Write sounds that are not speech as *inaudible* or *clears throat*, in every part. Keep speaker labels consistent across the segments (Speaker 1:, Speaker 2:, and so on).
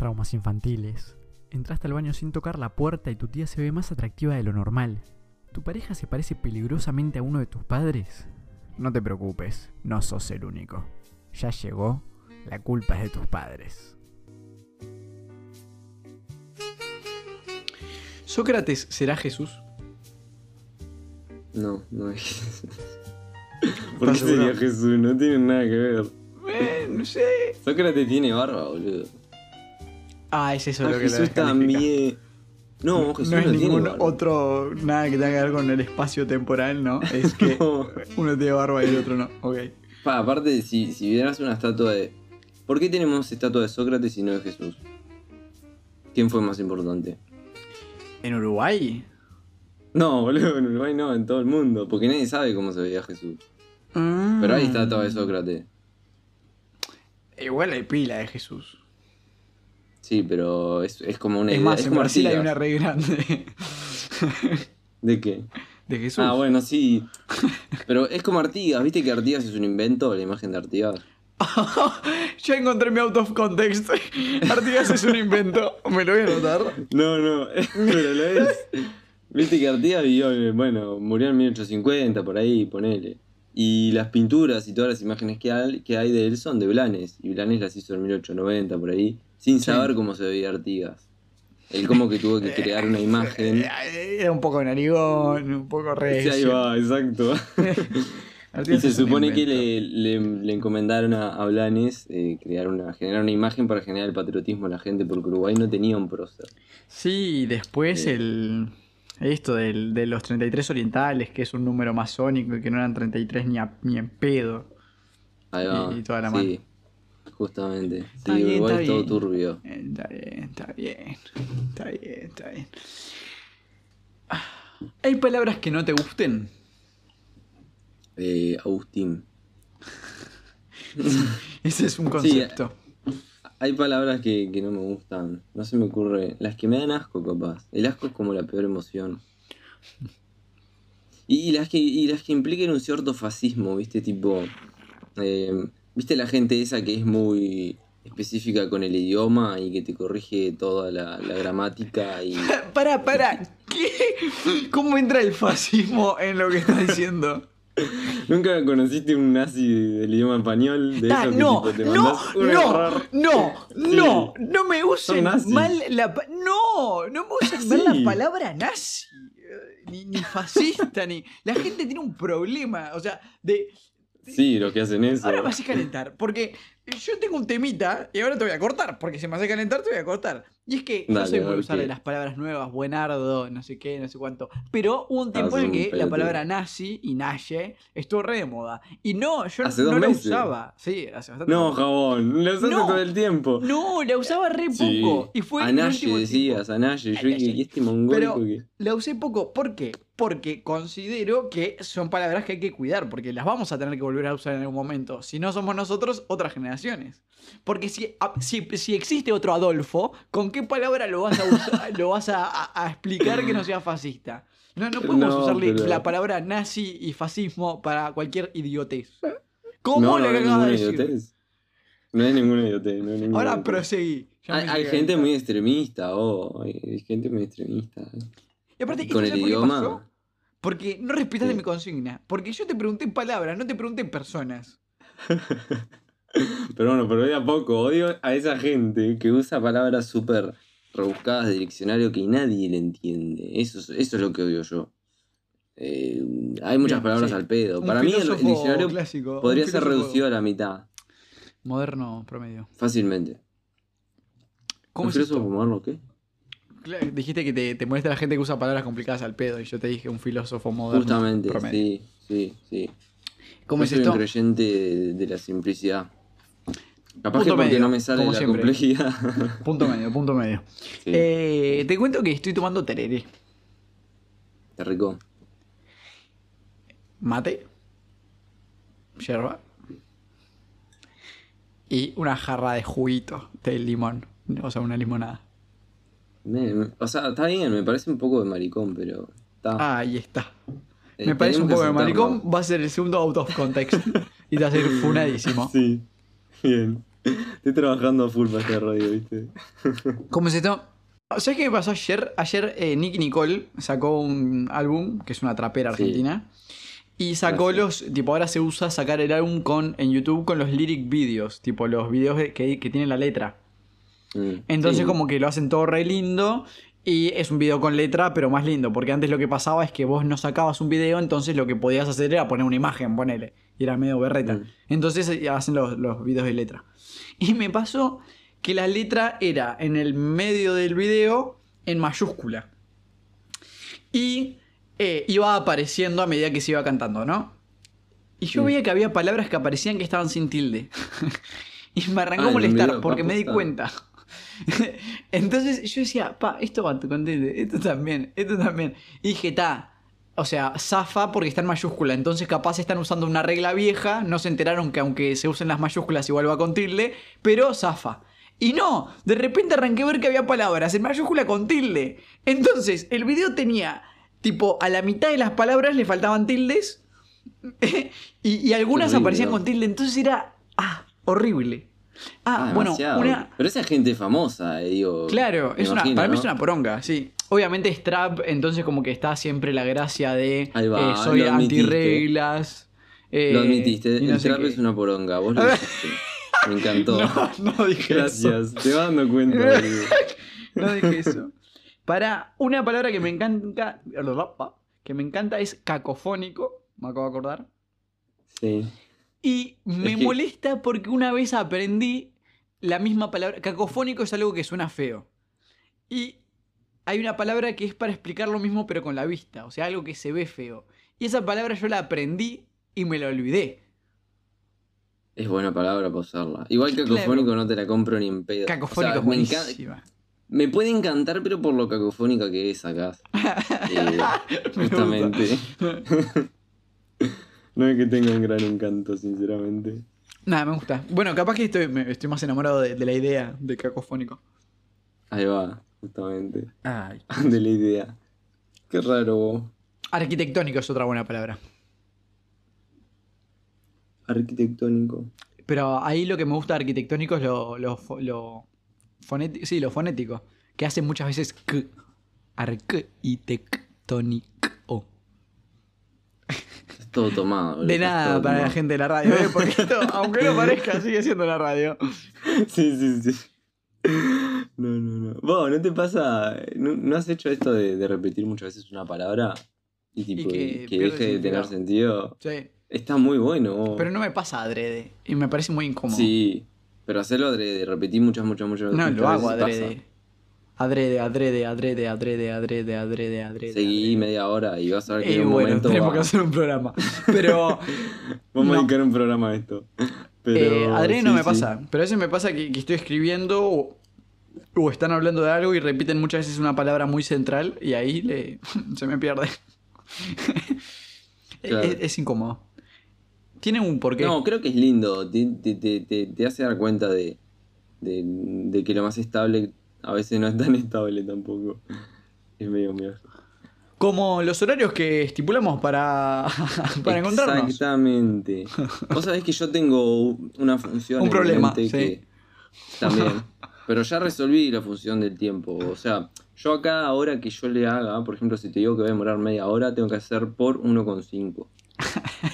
Speaker 1: traumas infantiles. Entraste al baño sin tocar la puerta y tu tía se ve más atractiva de lo normal. ¿Tu pareja se parece peligrosamente a uno de tus padres? No te preocupes, no sos el único. Ya llegó, la culpa es de tus padres.
Speaker 2: ¿Sócrates será Jesús?
Speaker 3: No, no es *laughs* ¿Por qué sería Jesús? No tiene nada que ver.
Speaker 2: No sé.
Speaker 3: Sócrates tiene barba, boludo.
Speaker 2: Ah, es eso
Speaker 3: Ah,
Speaker 2: lo que
Speaker 3: Jesús también. No, Jesús
Speaker 2: No
Speaker 3: no,
Speaker 2: es ningún otro, nada que tenga que ver con el espacio temporal, ¿no? Es que *laughs*
Speaker 3: No.
Speaker 2: uno tiene barba y el otro no. Ok.
Speaker 3: Pa, aparte, si, si vieras una estatua de. ¿Por qué tenemos estatua de Sócrates y no de Jesús? ¿Quién fue más importante?
Speaker 2: ¿En Uruguay?
Speaker 3: No, boludo, en Uruguay no, en todo el mundo. Porque nadie sabe cómo se veía Jesús. Pero hay estatua de Sócrates.
Speaker 2: Igual hay pila de Jesús.
Speaker 3: Sí, pero es, es como una
Speaker 2: Es más, en
Speaker 3: como
Speaker 2: Brasil hay una re grande
Speaker 3: ¿De qué?
Speaker 2: de Jesús.
Speaker 3: Ah, bueno, sí. Pero es como Artigas, ¿viste que Artigas es un invento, la imagen de Artigas? *laughs*
Speaker 2: ya encontré mi out of context. Artigas es un invento. Me lo voy a anotar.
Speaker 3: No, no, *laughs* pero lo es. Viste que Artigas vivió, bueno, murió en 1850, por ahí, ponele. Y las pinturas y todas las imágenes que hay, que hay de él son de Blanes. Y Blanes las hizo en 1890, por ahí, sin saber cómo se veía Artigas. Él como que tuvo que *laughs* crear una imagen.
Speaker 2: Eh, Era un poco narigón, un poco
Speaker 3: Sí,
Speaker 2: recio.
Speaker 3: ahí va, exacto. *laughs* Y se supone que le, le- le encomendaron a, a Blanes eh, crear una, generar una imagen para generar el patriotismo a la gente, porque Uruguay no tenía un prócer.
Speaker 2: Sí, después
Speaker 3: Eh.
Speaker 2: el. Esto del, de los 33 orientales, que es un número masónico y que no eran 33 ni, a- ni en pedo.
Speaker 3: Ahí va.
Speaker 2: Y toda la
Speaker 3: sí, justamente. Sí,
Speaker 2: Está bien,
Speaker 3: Uruguay
Speaker 2: está
Speaker 3: es todo
Speaker 2: bien.
Speaker 3: turbio.
Speaker 2: Eh, Está bien, está bien. Está bien, está bien. Ah, ¿Hay palabras que no te gusten?
Speaker 3: Eh, Agustín. *laughs*
Speaker 2: Ese es un concepto.
Speaker 3: Hay palabras que, que no me gustan. No se me ocurre. Las que me dan asco, capaz. El asco es como la peor emoción. Y, y las que y las que impliquen un cierto fascismo, ¿viste? Tipo. eh, ¿Viste la gente esa que es muy específica con el idioma y que te corrige toda la, la gramática y. *laughs*
Speaker 2: Para, para. ¿Qué? ¿Cómo entra el fascismo en lo que estás diciendo?
Speaker 3: ¿Nunca conociste un nazi del idioma español? De
Speaker 2: Ah,
Speaker 3: que,
Speaker 2: no,
Speaker 3: tipo, te
Speaker 2: no, no, no, no, no me usen mal la No, no me usen mal la palabra nazi. eh, Ni, ni fascista, ni. La gente tiene un problema. O sea, de.
Speaker 3: Sí, los que hacen eso.
Speaker 2: Ahora me hace calentar. Porque yo tengo un temita y ahora te voy a cortar. Porque si me hace calentar, te voy a cortar. Y es que
Speaker 3: Dale,
Speaker 2: soy
Speaker 3: a
Speaker 2: muy usar de las palabras nuevas, buenardo, no sé qué, no sé cuánto. Pero hubo un tiempo en que la palabra nazi y naye estuvo re de moda. Y no, yo
Speaker 3: Hace
Speaker 2: no la usaba. Sí, hace bastante
Speaker 3: No,
Speaker 2: tiempo.
Speaker 3: jabón, lo usaste
Speaker 2: No.
Speaker 3: todo el tiempo.
Speaker 2: No, la usaba re
Speaker 3: Sí.
Speaker 2: poco. Y fue
Speaker 3: Anaye
Speaker 2: último
Speaker 3: decías,
Speaker 2: tiempo.
Speaker 3: Anaye. Yo dije, ¿y este mongólico
Speaker 2: Pero
Speaker 3: que.?
Speaker 2: la usé poco. ¿Por qué? Porque considero que son palabras que hay que cuidar, porque las vamos a tener que volver a usar en algún momento. Si no somos nosotros, otras generaciones. Porque si, a- si, si existe otro Adolfo, ¿con qué palabra lo vas a usar, *laughs* lo vas a, a- a explicar que no sea fascista? No, no podemos
Speaker 3: No,
Speaker 2: usarle
Speaker 3: pero-
Speaker 2: la palabra nazi y fascismo para cualquier idiotez. ¿Cómo
Speaker 3: no,
Speaker 2: le
Speaker 3: no
Speaker 2: acabas de
Speaker 3: ninguna
Speaker 2: decir?
Speaker 3: idiotez. No es ninguna idiotez. No es ninguna
Speaker 2: Ahora
Speaker 3: idiotez.
Speaker 2: proseguí.
Speaker 3: Hay, hay gente muy extremista, oh. Hay, hay gente muy extremista.
Speaker 2: Y aparte,
Speaker 3: Y con
Speaker 2: ¿esto
Speaker 3: el idioma.
Speaker 2: Porque no respetaste
Speaker 3: Sí.
Speaker 2: mi consigna. Porque yo te pregunté palabras, no te pregunté personas. *laughs*
Speaker 3: Pero bueno, pero de a poco. Odio a esa gente que usa palabras súper rebuscadas de diccionario que nadie le entiende. Eso es, eso es lo que odio yo. Eh, hay muchas
Speaker 2: Bien,
Speaker 3: palabras
Speaker 2: sí.
Speaker 3: al pedo.
Speaker 2: Un
Speaker 3: Para mí el, diccionario
Speaker 2: clásico,
Speaker 3: podría ser reducido a la mitad.
Speaker 2: Moderno promedio.
Speaker 3: Fácilmente.
Speaker 2: ¿Cómo
Speaker 3: ¿Un
Speaker 2: es
Speaker 3: filósofo
Speaker 2: esto?
Speaker 3: moderno qué?
Speaker 2: Dijiste que te, te molesta la gente que usa palabras complicadas al pedo y yo te dije un filósofo moderno
Speaker 3: Justamente,
Speaker 2: promedio.
Speaker 3: sí, sí, sí.
Speaker 2: ¿Cómo es
Speaker 3: soy
Speaker 2: esto?
Speaker 3: un creyente de, de la simplicidad. Capaz
Speaker 2: Punto
Speaker 3: que
Speaker 2: medio,
Speaker 3: no me sale
Speaker 2: como
Speaker 3: la
Speaker 2: siempre.
Speaker 3: complejidad. *laughs*
Speaker 2: Punto medio, punto medio.
Speaker 3: Sí,
Speaker 2: Eh, te cuento que estoy tomando tereré.
Speaker 3: Te rico.
Speaker 2: Mate. Yerba. Y una jarra de juguito de limón. O sea, una limonada.
Speaker 3: Me- me- o sea, está bien, me parece un poco de maricón, pero está.
Speaker 2: Ahí está.
Speaker 3: Eh,
Speaker 2: Me parece un poco de maricón. Va a ser el segundo out of context. y te va a ser funadísimo. *laughs*
Speaker 3: Sí, bien. Estoy trabajando a full para esta radio, ¿viste? *laughs*
Speaker 2: ¿Cómo es esto? ¿Sabes qué me pasó ayer? Ayer eh, Nicky Nicole sacó un álbum, que es una trapera
Speaker 3: Sí.
Speaker 2: argentina. Y sacó
Speaker 3: Ah, sí.
Speaker 2: los. Tipo, ahora se usa sacar el álbum con, en YouTube con los lyric videos. Tipo, los videos de- que, que tienen la letra.
Speaker 3: Mm,
Speaker 2: Entonces,
Speaker 3: sí.
Speaker 2: como que lo hacen todo re lindo. Y es un video con letra, pero más lindo. Porque antes lo que pasaba es que vos no sacabas un video, entonces lo que podías hacer era poner una imagen, ponele. Y era medio berreta.
Speaker 3: Mm.
Speaker 2: Entonces eh, hacen los, los videos de letra. Y me pasó que la letra era en el medio del video en mayúscula. Y eh, iba apareciendo a medida que se iba cantando, ¿no? Y yo
Speaker 3: Sí.
Speaker 2: veía que había palabras que aparecían que estaban sin tilde. *laughs* y me arrancó a molestar porque me di cuenta. *laughs* Entonces yo decía, pa, esto va con tilde, esto también, esto también. Y dije, ta, o sea, zafa porque está en mayúscula. Entonces capaz están usando una regla vieja, no se enteraron que aunque se usen las mayúsculas igual va con tilde, pero zafa. Y no, de repente arranqué a ver que había palabras en mayúscula con tilde. Entonces, el video tenía, tipo, a la mitad de las palabras le faltaban tildes. *laughs* y, y algunas
Speaker 3: Horrible,
Speaker 2: aparecían con tilde. Entonces era, ah, horrible. Ah,
Speaker 3: Ah,
Speaker 2: bueno, una...
Speaker 3: Pero esa gente famosa, eh, digo.
Speaker 2: Claro, es una, para mí es una poronga, sí. Obviamente es trap, entonces como que está siempre la gracia de
Speaker 3: va,
Speaker 2: eh, soy antirreglas. eh,
Speaker 3: Lo admitiste,
Speaker 2: no
Speaker 3: el
Speaker 2: sé
Speaker 3: trap
Speaker 2: qué.
Speaker 3: es una poronga, vos lo *laughs* dijiste. Me encantó.
Speaker 2: No, no dije eso.
Speaker 3: Gracias, te vas dando cuenta. *laughs*
Speaker 2: No dije eso. Para una palabra que me encanta, que me encanta es cacofónico, me acabo de acordar.
Speaker 3: Sí.
Speaker 2: Y me
Speaker 3: Es que-
Speaker 2: molesta porque una vez aprendí la misma palabra. Cacofónico es algo que suena feo. Y hay una palabra que es para explicar lo mismo pero con la vista. O sea, algo que se ve feo. Y esa palabra yo la aprendí y me la olvidé.
Speaker 3: Es buena palabra para usarla. Igual cacofónico no te la compro ni en pedo.
Speaker 2: Cacofónico
Speaker 3: O sea,
Speaker 2: es
Speaker 3: me,
Speaker 2: buenísima.
Speaker 3: me puede encantar, pero por lo cacofónica que es acá. *laughs* Eh,
Speaker 2: Me
Speaker 3: justamente. *laughs* no es que tenga un gran encanto, sinceramente.
Speaker 2: Nada, me gusta. Bueno, capaz que estoy, me- estoy más enamorado de, de la idea de cacofónico.
Speaker 3: Ahí va, justamente.
Speaker 2: Ay. *laughs*
Speaker 3: De la idea. Qué raro vos.
Speaker 2: Arquitectónico es otra buena palabra.
Speaker 3: Arquitectónico.
Speaker 2: Pero ahí lo que me gusta de arquitectónico es lo, lo, fo- lo fonético. Sí, lo fonético. Que hace muchas veces k. Arquitectónico.
Speaker 3: Todo tomado. boludo,
Speaker 2: De nada para la gente de la radio, ¿eh? Porque esto, *laughs* aunque no parezca, sigue siendo la radio.
Speaker 3: Sí, sí, sí. No, no, no. Vos, ¿no te pasa? ¿No, no has hecho esto de, de repetir muchas veces una palabra y tipo
Speaker 2: que
Speaker 3: que, deje de tener sentido?
Speaker 2: Sí.
Speaker 3: Está muy bueno. vos.
Speaker 2: Pero no me pasa adrede. Y me parece muy incómodo.
Speaker 3: Sí, pero hacerlo adrede, repetir muchas, muchas, muchas
Speaker 2: No,
Speaker 3: muchas
Speaker 2: lo hago
Speaker 3: veces
Speaker 2: adrede.
Speaker 3: pasa.
Speaker 2: Adrede, adrede, adrede, adrede, adrede, adrede, adrede.
Speaker 3: Seguí media hora y vas a ver que en un
Speaker 2: bueno,
Speaker 3: momento
Speaker 2: tenemos
Speaker 3: va-
Speaker 2: que hacer un programa. *laughs* Pero
Speaker 3: Vamos a
Speaker 2: no.
Speaker 3: dedicar un programa a esto. Pero,
Speaker 2: eh, adrede no me
Speaker 3: sí.
Speaker 2: pasa. Pero a veces me pasa que, que estoy escribiendo o, o están hablando de algo y repiten muchas veces una palabra muy central y ahí le, *laughs* se me pierde. *laughs*
Speaker 3: Claro.
Speaker 2: es, es incómodo. Tiene un porqué.
Speaker 3: No, creo que es lindo. Te, te, te, te- te hace dar cuenta de, de, de que lo más estable a veces no es tan estable tampoco. Es medio mío.
Speaker 2: Como los horarios que estipulamos para, *laughs* para encontrarnos.
Speaker 3: Exactamente. Vos sabés que yo tengo una función
Speaker 2: Un problema, sí.
Speaker 3: que también. Pero ya resolví la función del tiempo. O sea, yo acá ahora que yo le haga, por ejemplo, si te digo que voy a demorar media hora, tengo que hacer por 1,5.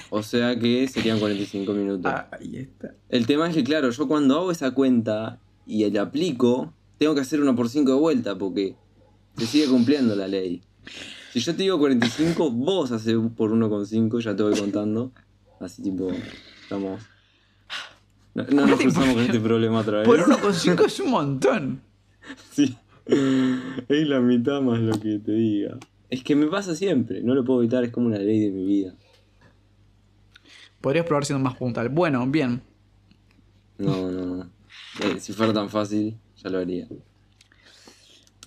Speaker 3: O sea que serían 45 minutos.
Speaker 2: Ah, ahí está.
Speaker 3: El tema es que, claro, yo cuando hago esa cuenta y la aplico, tengo que hacer 1 por 5 de vuelta porque se sigue cumpliendo la ley. Si yo te digo 45, vos haces por 1,5, ya te voy contando. Así tipo, estamos. No, no nos cruzamos con este problema otra vez.
Speaker 2: Por 1,5 es un montón. *laughs*
Speaker 3: Sí. Es la mitad más lo que te diga. Es que me pasa siempre, no lo puedo evitar, es como una ley de mi vida.
Speaker 2: Podrías probar siendo más puntual. Bueno, bien.
Speaker 3: No, no, no. Eh, si fuera tan fácil, ya lo haría.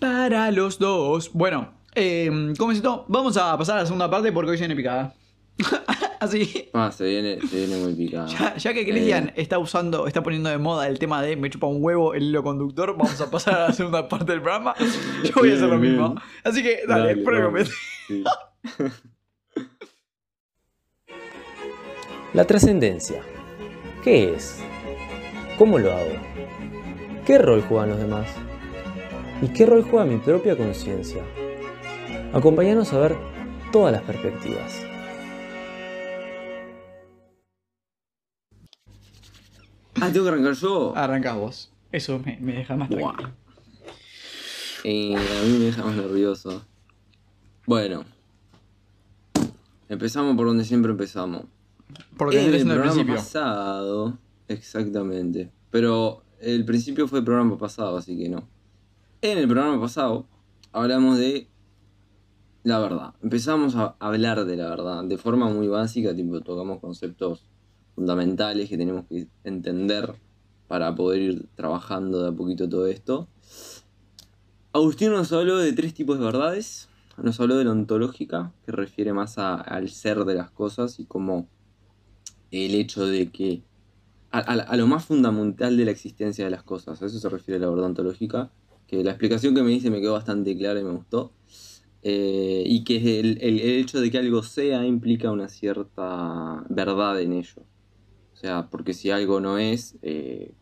Speaker 2: Para los dos. Bueno, eh, ¿cómo es esto? Vamos a pasar a la segunda parte porque hoy se viene picada. *laughs* Así.
Speaker 3: Ah, se viene, se viene muy picado.
Speaker 2: Ya, ya que Cristian
Speaker 3: Eh.
Speaker 2: está usando, está poniendo de moda el tema de me chupa un huevo el hilo conductor, vamos a pasar a la segunda parte del programa. *laughs* Yo voy a hacer lo mismo. Así que dale,
Speaker 3: Dale,
Speaker 2: pruébame.
Speaker 3: Sí.
Speaker 4: La trascendencia. ¿Qué es? ¿Cómo lo hago? ¿Qué rol juegan los demás? ¿Y qué rol juega mi propia conciencia? Acompáñanos a ver todas las perspectivas.
Speaker 3: Ah, tengo que arrancar yo.
Speaker 2: Arrancás vos. Eso me, me deja más
Speaker 3: Buah.
Speaker 2: tranquilo.
Speaker 3: Eh, a mí me deja más nervioso. Bueno. Empezamos por donde siempre empezamos.
Speaker 2: Porque
Speaker 3: en el programa
Speaker 2: principio.
Speaker 3: pasado. Exactamente. Pero el principio fue el programa pasado, así que no. En el programa pasado hablamos de la verdad. Empezamos a hablar de la verdad de forma muy básica, tipo tocamos conceptos fundamentales que tenemos que entender para poder ir trabajando de a poquito todo esto. Agustín nos habló de tres tipos de verdades. Nos habló de la ontológica, que refiere más a- al ser de las cosas y cómo el hecho de que. A, a- a lo más fundamental de la existencia de las cosas. A eso se refiere la verdad ontológica. Que la explicación que me dice me quedó bastante clara y me gustó. Eh, y que el, el- hecho de que algo sea implica una cierta verdad en ello. O sea, porque si algo no es, eh,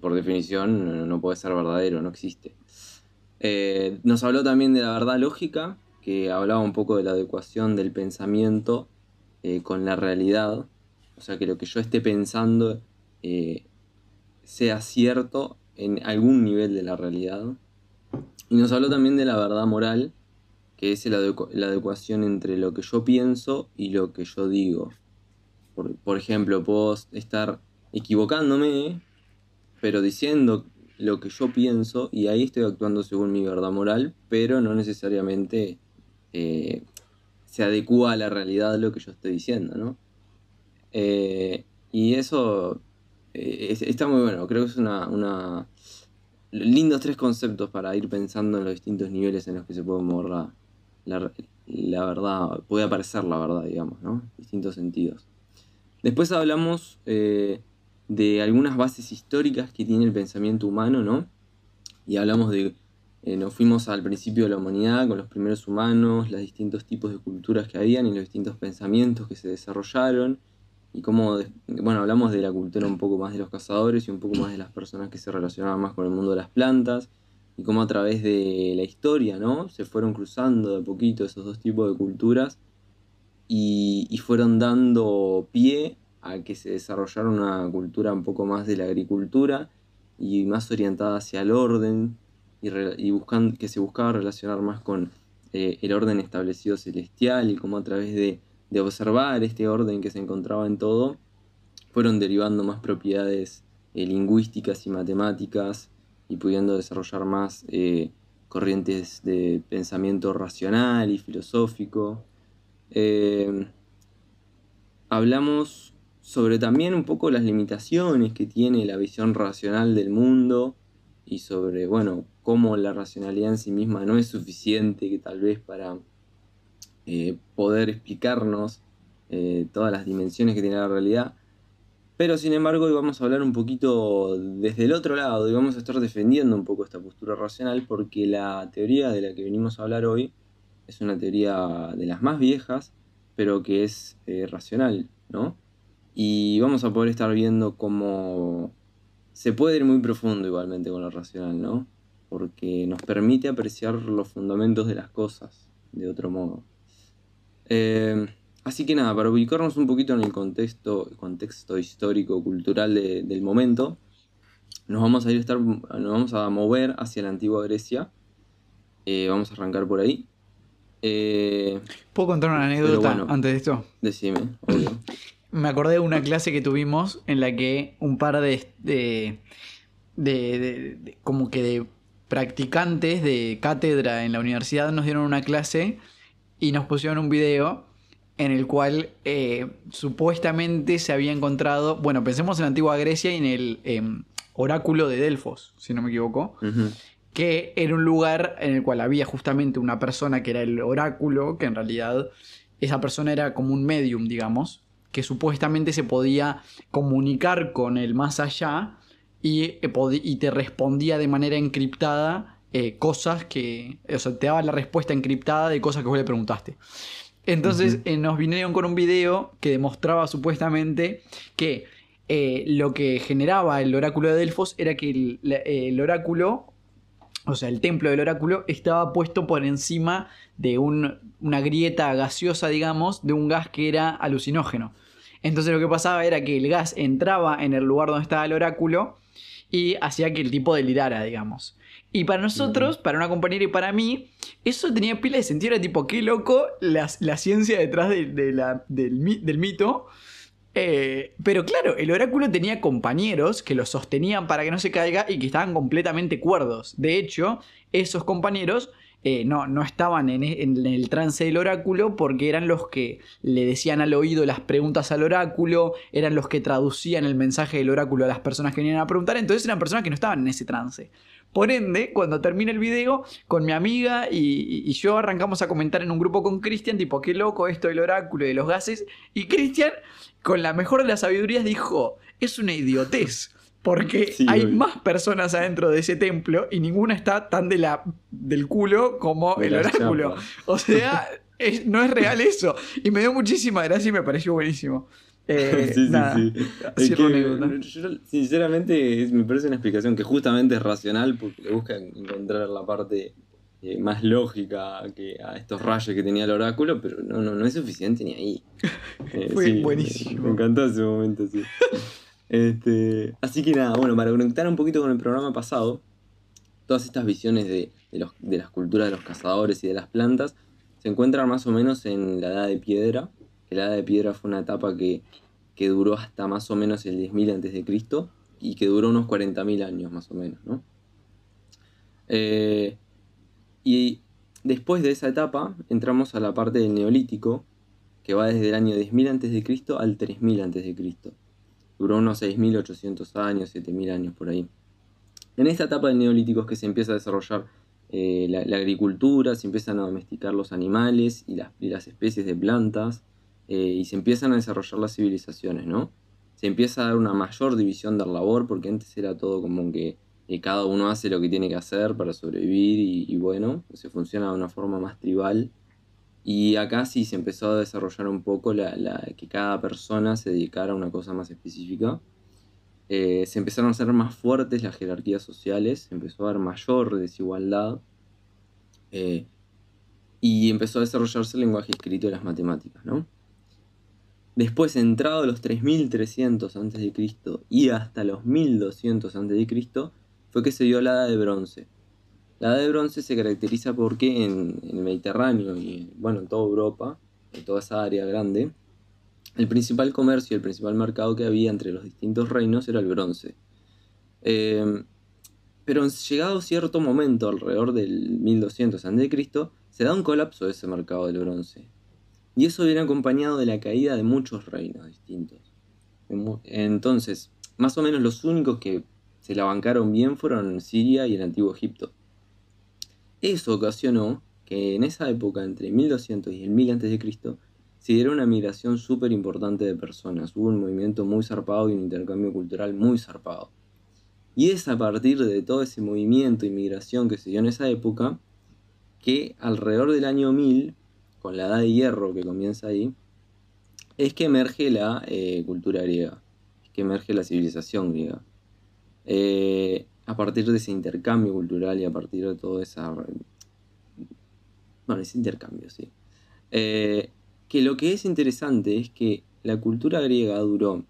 Speaker 3: por definición, no, puede ser verdadero, no existe. Eh, nos habló también de la verdad lógica, que hablaba un poco de la adecuación del pensamiento con la realidad. O sea, que lo que yo esté pensando eh, sea cierto en algún nivel de la realidad. Y nos habló también de la verdad moral, que es la, adecu- la adecuación entre lo que yo pienso y lo que yo digo. Por, ejemplo, puedo estar equivocándome, pero diciendo lo que yo pienso y ahí estoy actuando según mi verdad moral, pero no necesariamente eh, se adecua a la realidad lo que yo estoy diciendo, ¿no? Eh, y eso eh, es- está muy bueno, creo que es una, una- lindos tres conceptos para ir pensando en los distintos niveles en los que se puede mover la verdad, puede aparecer la verdad, digamos, ¿no? Distintos sentidos. Después hablamos eh, de algunas bases históricas que tiene el pensamiento humano, ¿no? Y hablamos de, eh, nos fuimos al principio de la humanidad con los primeros humanos, los distintos tipos de culturas que habían y los distintos pensamientos que se desarrollaron. Y cómo, bueno, hablamos de la cultura un poco más de los cazadores y un poco más de las personas que se relacionaban más con el mundo de las plantas. Y cómo a través de la historia, ¿no? Se fueron cruzando de poquito esos dos tipos de culturas y, y fueron dando pie a que se desarrollara una cultura un poco más de la agricultura y más orientada hacia el orden y, re- y buscan- que se buscaba relacionar más con eh, el orden establecido celestial y cómo a través de, de observar este orden que se encontraba en todo fueron derivando más propiedades eh, lingüísticas y matemáticas y pudiendo desarrollar más eh, corrientes de pensamiento racional y filosófico. Eh, hablamos sobre también un poco las limitaciones que tiene la visión racional del mundo y sobre, bueno, cómo la racionalidad en sí misma no es suficiente que tal vez para eh, poder explicarnos eh, todas las dimensiones que tiene la realidad. Pero sin embargo hoy vamos a hablar un poquito desde el otro lado y vamos a estar defendiendo un poco esta postura racional porque la teoría de la que venimos a hablar hoy es una teoría de las más viejas, pero que es eh, racional, ¿no? Y vamos a poder estar viendo cómo se puede ir muy profundo igualmente con lo racional, ¿no? Porque nos permite apreciar los fundamentos de las cosas de otro modo. Eh, así que nada, para ubicarnos un poquito en el contexto, contexto histórico, cultural de- del momento, nos vamos a ir a estar, nos vamos a mover hacia la antigua Grecia. Eh, vamos a arrancar por ahí. Eh,
Speaker 2: ¿Puedo contar una anécdota
Speaker 3: bueno.
Speaker 2: antes de esto?
Speaker 3: decime, obvio. *clears throat*
Speaker 2: Me acordé de una clase que tuvimos en la que un par de, de, de- de- de- como que de practicantes de cátedra en la universidad nos dieron una clase y nos pusieron un video en el cual eh, supuestamente se había encontrado, bueno, pensemos en la antigua Grecia y en el em, oráculo de Delfos, si no me equivoco, que era un lugar en el cual había justamente una persona que era el oráculo, que en realidad esa persona era como un medium, digamos, que supuestamente se podía comunicar con el más allá y, eh, y te respondía de manera encriptada eh, cosas que, o sea, te daba la respuesta encriptada de cosas que vos le preguntaste. Entonces eh, nos vinieron con un video que demostraba supuestamente que eh, lo que generaba el oráculo de Delfos era que el, la- el oráculo, o sea, el templo del oráculo, estaba puesto por encima de un- una grieta gaseosa, digamos, de un gas que era alucinógeno. Entonces lo que pasaba era que el gas entraba en el lugar donde estaba el oráculo y hacía que el tipo delirara, digamos. Y para nosotros, para una compañera y para mí, eso tenía pila de sentido. Era tipo, qué loco la, la ciencia detrás de- de la- del, mi- del mito. Eh, pero claro, el oráculo tenía compañeros que lo sostenían para que no se caiga y que estaban completamente cuerdos. De hecho, esos compañeros eh, no, no estaban en, en el trance del oráculo porque eran los que le decían al oído las preguntas al oráculo, eran los que traducían el mensaje del oráculo a las personas que venían a preguntar, entonces eran personas que no estaban en ese trance. Por ende, cuando termina el video, con mi amiga y, yo arrancamos a comentar en un grupo con Cristian, tipo, qué loco esto del oráculo y de los gases. Y Cristian, con la mejor de las sabidurías, dijo, es una idiotez. Porque *laughs*
Speaker 3: Sí,
Speaker 2: hay
Speaker 3: obvio.
Speaker 2: más personas adentro de ese templo y ninguna está tan de la, del culo como
Speaker 3: De
Speaker 2: el oráculo.
Speaker 3: chapa.
Speaker 2: O sea, *laughs* es- no es real eso. Y me dio muchísima gracia y me pareció buenísimo. Eh, *laughs*
Speaker 3: sí, sí,
Speaker 2: nada,
Speaker 3: sí. Es que, sinceramente, es- me parece una explicación que justamente es racional porque le busca encontrar la parte eh, más lógica que a estos rayos que tenía el oráculo, pero no, no, no es suficiente ni ahí. *laughs* Eh,
Speaker 2: Fue buenísimo.
Speaker 3: Me, me encantó ese momento, sí. *laughs* Este, así que nada, bueno, para conectar un poquito con el programa pasado, todas estas visiones de, de los- de las culturas de los cazadores y de las plantas se encuentran más o menos en la Edad de Piedra, la Edad de Piedra fue una etapa que, que duró hasta más o menos el 10.000 antes de Cristo y que duró unos 40.000 años más o menos, ¿no? Eh, y después de esa etapa entramos a la parte del Neolítico, que va desde el año 10.000 antes de Cristo al 3.000 antes de Cristo. Duró unos 6.800 años, 7.000 años por ahí. En esta etapa del Neolítico es que se empieza a desarrollar eh, la, agricultura, se empiezan a domesticar los animales y las especies de plantas, eh, y se empiezan a desarrollar las civilizaciones, ¿no? Se empieza a dar una mayor división del labor, porque antes era todo como que eh, cada uno hace lo que tiene que hacer para sobrevivir y, bueno, se funciona de una forma más tribal. Y acá sí se empezó a desarrollar un poco la, que cada persona se dedicara a una cosa más específica. Eh, se empezaron a hacer más fuertes las jerarquías sociales, empezó a haber mayor desigualdad y empezó a desarrollarse el lenguaje escrito y las matemáticas, ¿no? Después, entrado los 3300 a.C. y hasta los 1200 a.C., fue que se dio la Edad de Bronce. La Edad de Bronce se caracteriza porque en, el Mediterráneo y bueno, en toda Europa, en toda esa área grande, el principal comercio y el principal mercado que había entre los distintos reinos era el bronce. Eh, pero llegado cierto momento, alrededor del 1200 a.C., se da un colapso de ese mercado del bronce. Y eso viene acompañado de la caída de muchos reinos distintos. Entonces, más o menos los únicos que se la bancaron bien fueron Siria y el antiguo Egipto. Eso ocasionó que en esa época, entre 1200 y el 1000 a.C., se diera una migración súper importante de personas. Hubo un movimiento muy zarpado y un intercambio cultural muy zarpado. Y es a partir de todo ese movimiento y migración que se dio en esa época que alrededor del año 1000, con la edad de hierro que comienza ahí, es que emerge la eh, cultura griega, es que emerge la civilización griega. Eh, a partir de ese intercambio cultural y a partir de todo esa... Bueno, ese intercambio, sí. Eh, que lo que es interesante es que la cultura griega duró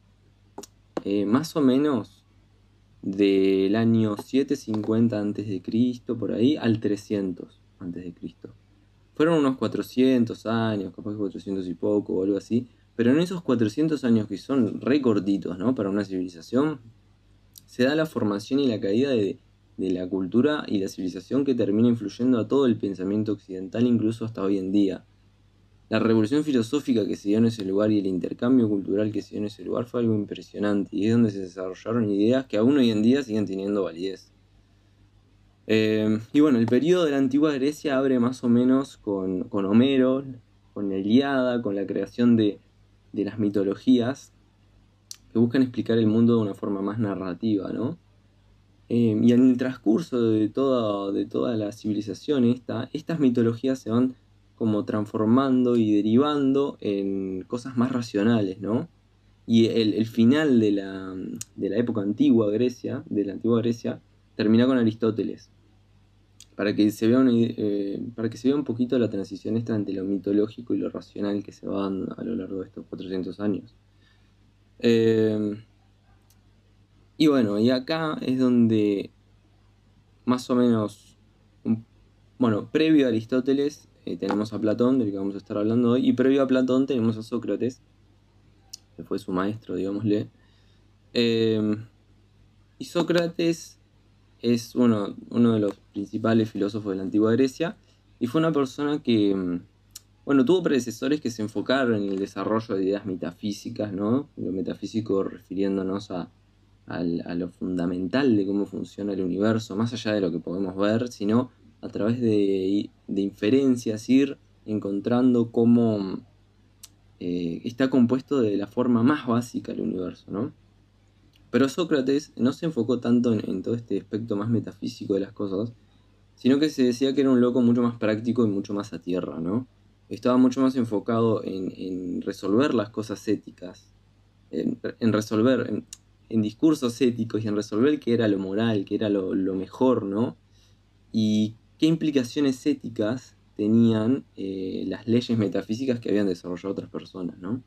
Speaker 3: más o menos del año 750 a.C. por ahí al 300 a.C. Fueron unos 400 años, capaz que 400 y poco o algo así, pero en esos 400 años que son re cortitos ¿no? para una civilización, se da la formación y la caída de, de la cultura y la civilización que termina influyendo a todo el pensamiento occidental, incluso hasta hoy en día. La revolución filosófica que se dio en ese lugar y el intercambio cultural que se dio en ese lugar fue algo impresionante y es donde se desarrollaron ideas que aún hoy en día siguen teniendo validez. Eh, y bueno, el periodo de la antigua Grecia abre más o menos con, con Homero, con la Iliada, con la creación de, de las mitologías que buscan explicar el mundo de una forma más narrativa, ¿no? Eh, y en el transcurso de toda, de toda la civilización esta, estas mitologías se van como transformando y derivando en cosas más racionales, ¿no? y el, el final de la, de la época antigua Grecia, de la antigua Grecia, termina con Aristóteles. Para que, se vea ide- eh, para que se vea un poquito la transición esta entre lo mitológico y lo racional que se va dando a lo largo de estos 400 años. Eh, y bueno, y acá es donde más o menos, un- bueno, previo a Aristóteles eh, tenemos a Platón, del que vamos a estar hablando hoy, y previo a Platón tenemos a Sócrates, que fue su maestro, digámosle. Eh, y Sócrates es uno, uno de los principales filósofos de la antigua Grecia, y fue una persona que, mm, bueno, tuvo predecesores que se enfocaron en el desarrollo de ideas metafísicas, ¿no? Lo metafísico refiriéndonos a, a lo fundamental de cómo funciona el universo, más allá de lo que podemos ver, sino a través de, de inferencias, ir encontrando cómo eh, está compuesto de la forma más básica el universo, ¿no? Pero Sócrates no se enfocó tanto en, todo este aspecto más metafísico de las cosas, sino que se decía que era un loco mucho más práctico y mucho más a tierra, ¿no? Estaba mucho más enfocado en, resolver las cosas éticas, en, resolver, en, discursos éticos y en resolver qué era lo moral, qué era lo, lo mejor, ¿no? Y qué implicaciones éticas tenían eh, las leyes metafísicas que habían desarrollado otras personas, ¿no?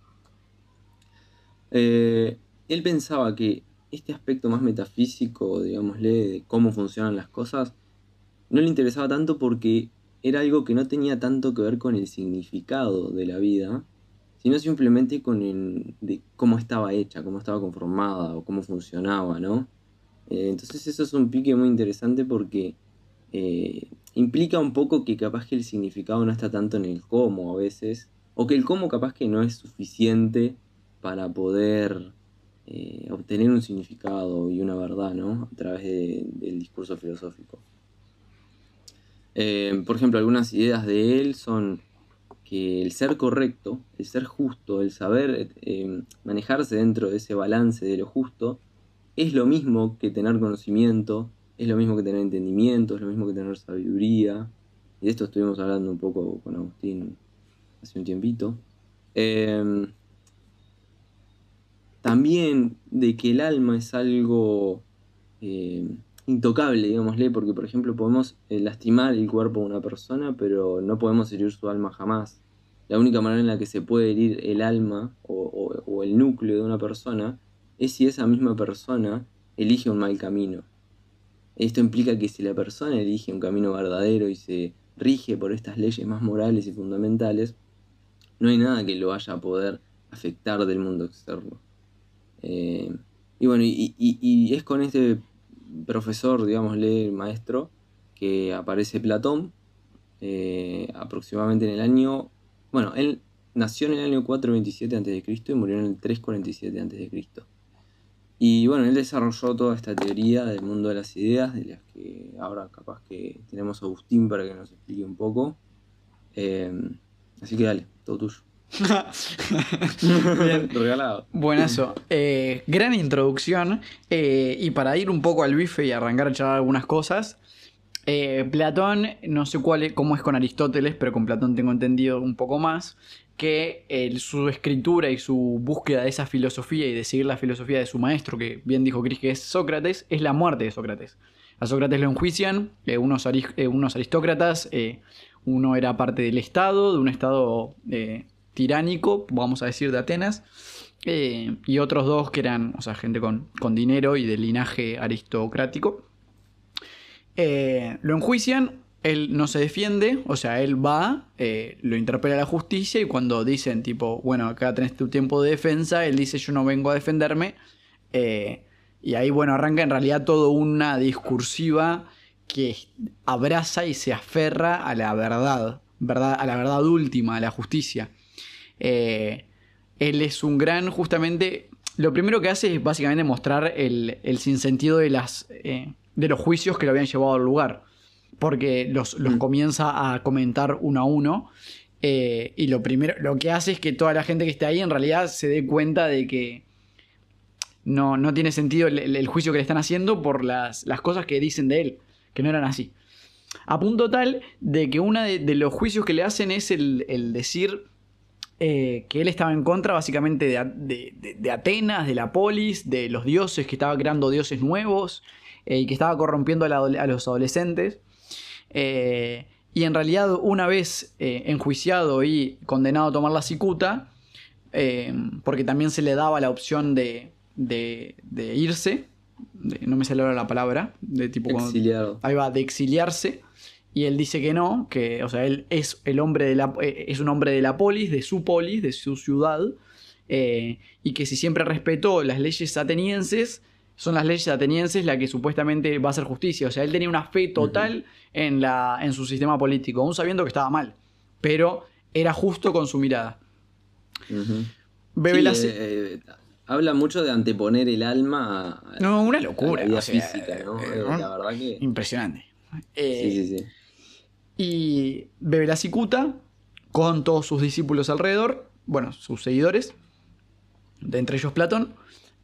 Speaker 3: Eh, él pensaba que este aspecto más metafísico, digámosle, de cómo funcionan las cosas, no le interesaba tanto porque era algo que no tenía tanto que ver con el significado de la vida, sino simplemente con el, de cómo estaba hecha, cómo estaba conformada o cómo funcionaba, ¿no? Eh, entonces eso es un pique muy interesante porque eh, implica un poco que capaz que el significado no está tanto en el cómo a veces, o que el cómo capaz que no es suficiente para poder eh, obtener un significado y una verdad, ¿no? A través de- del discurso filosófico. Eh, por ejemplo, algunas ideas de él son que el ser correcto, el ser justo, el saber eh, manejarse dentro de ese balance de lo justo, es lo mismo que tener conocimiento, es lo mismo que tener entendimiento, es lo mismo que tener sabiduría. Y de esto estuvimos hablando un poco con Agustín hace un tiempito. También de que el alma es algo eh, intocable, digámosle, porque por ejemplo podemos eh, lastimar el cuerpo de una persona, pero no podemos herir su alma jamás. La única manera en la que se puede herir el alma o, o- o el núcleo de una persona es si esa misma persona elige un mal camino. Esto implica que si la persona elige un camino verdadero y se rige por estas leyes más morales y fundamentales, no hay nada que lo vaya a poder afectar del mundo externo. Eh, y bueno, y, es con este profesor, digámosle, maestro, que aparece Platón, eh, aproximadamente en el año, bueno, él nació en el año 427 a.C. y murió en el 347 a.C. Y bueno, él desarrolló toda esta teoría del mundo de las ideas, de las que ahora capaz que tenemos a Agustín para que nos explique un poco. Eh, así que dale, todo tuyo. *laughs* Regalado.
Speaker 2: Buenazo. Eh, gran introducción. eh, y para ir un poco al bife y arrancar a charlar algunas cosas. eh, Platón, no sé cuál es- cómo es con Aristóteles, pero con Platón tengo entendido un poco más. Que el- su escritura y su búsqueda de esa filosofía y de seguir la filosofía de su maestro, que bien dijo Cris que es Sócrates, es la muerte de Sócrates. A Sócrates lo enjuician eh, unos, eh, unos aristócratas. eh, uno era parte del Estado, de un Estado tiránico, vamos a decir, de Atenas. eh, y otros dos que eran, o sea, gente con, con dinero y de linaje aristocrático. Eh, lo enjuician, él no se defiende, o sea, él va, eh, lo interpela la justicia y cuando dicen tipo, bueno, acá tenés tu tiempo de defensa, él dice yo no vengo a defenderme. y ahí, bueno, arranca en realidad toda una discursiva que abraza y se aferra a la verdad, verdad a la verdad última, a la justicia. Eh, él es un gran, justamente, lo primero que hace es básicamente mostrar el, el sinsentido de, las, eh, de los juicios que lo habían llevado al lugar, porque los, los
Speaker 3: Mm.
Speaker 2: comienza a comentar uno a uno. eh, y lo primero, lo que hace es que toda la gente que está ahí en realidad se dé cuenta de que no, no tiene sentido el, el- el juicio que le están haciendo por las, las cosas que dicen de él, que no eran así. A punto tal de que uno de, de los juicios que le hacen es el, el decir eh, que él estaba en contra básicamente de, de- de- de Atenas, de la polis, de los dioses, que estaba creando dioses nuevos eh, y que estaba corrompiendo a, la adole- a los adolescentes. Eh, y en realidad, una vez enjuiciado y condenado a tomar la cicuta, porque también se le daba la opción de, irse, no me sale ahora la palabra, de tipo cuando- ahí va, de exiliarse. Y él dice que no, que, o sea, él es el hombre de la, eh, es un hombre de la polis, de su polis, de su ciudad, eh, y que si siempre respetó las leyes atenienses, son las leyes atenienses la que supuestamente va a hacer justicia. O sea, él tenía una fe total en, la, en su sistema político, aún sabiendo que estaba mal, pero era justo con su mirada.
Speaker 3: Ujú.
Speaker 2: Bebe
Speaker 3: Sí,
Speaker 2: la-
Speaker 3: eh, eh, habla mucho de anteponer el alma a,
Speaker 2: No, una
Speaker 3: a
Speaker 2: locura.
Speaker 3: la vida
Speaker 2: o sea,
Speaker 3: física, ¿no? la verdad que.
Speaker 2: Impresionante. Eh,
Speaker 3: Sí, sí, sí.
Speaker 2: Y bebe la cicuta con todos sus discípulos alrededor, bueno, sus seguidores, de entre ellos Platón.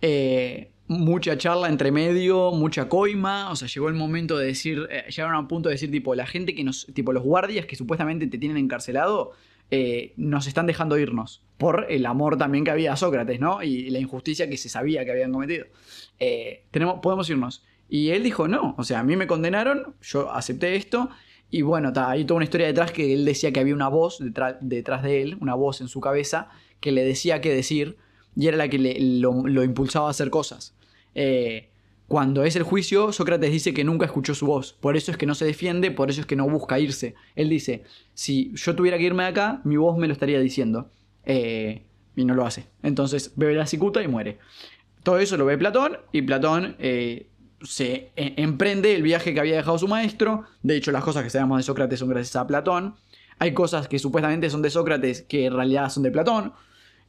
Speaker 2: Eh, mucha charla entre medio, mucha coima, o sea, llegó el momento de decir, eh, llegaron a un punto de decir, tipo, la gente que nos, tipo, los guardias que supuestamente te tienen encarcelado, eh, nos están dejando irnos, por el amor también que había a Sócrates, ¿no? Y la injusticia que se sabía que habían cometido. Tenemos, podemos irnos. Y él dijo, no, o sea, a mí me condenaron, yo acepté esto, y bueno, ta, hay toda una historia detrás que él decía que había una voz detrás, de él, una voz en su cabeza, que le decía qué decir, y era la que lo impulsaba a hacer cosas. Eh, cuando es el juicio, Sócrates dice que nunca escuchó su voz, por eso es que no se defiende, por eso es que no busca irse. Él dice, si yo tuviera que irme de acá, mi voz me lo estaría diciendo, Eh, y no lo hace. Entonces bebe la cicuta y muere. Todo eso lo ve Platón y Platón eh, se e- emprende el viaje que había dejado su maestro. De hecho, las cosas que sabemos de Sócrates son gracias a Platón. Hay cosas que supuestamente son de Sócrates que en realidad son de Platón.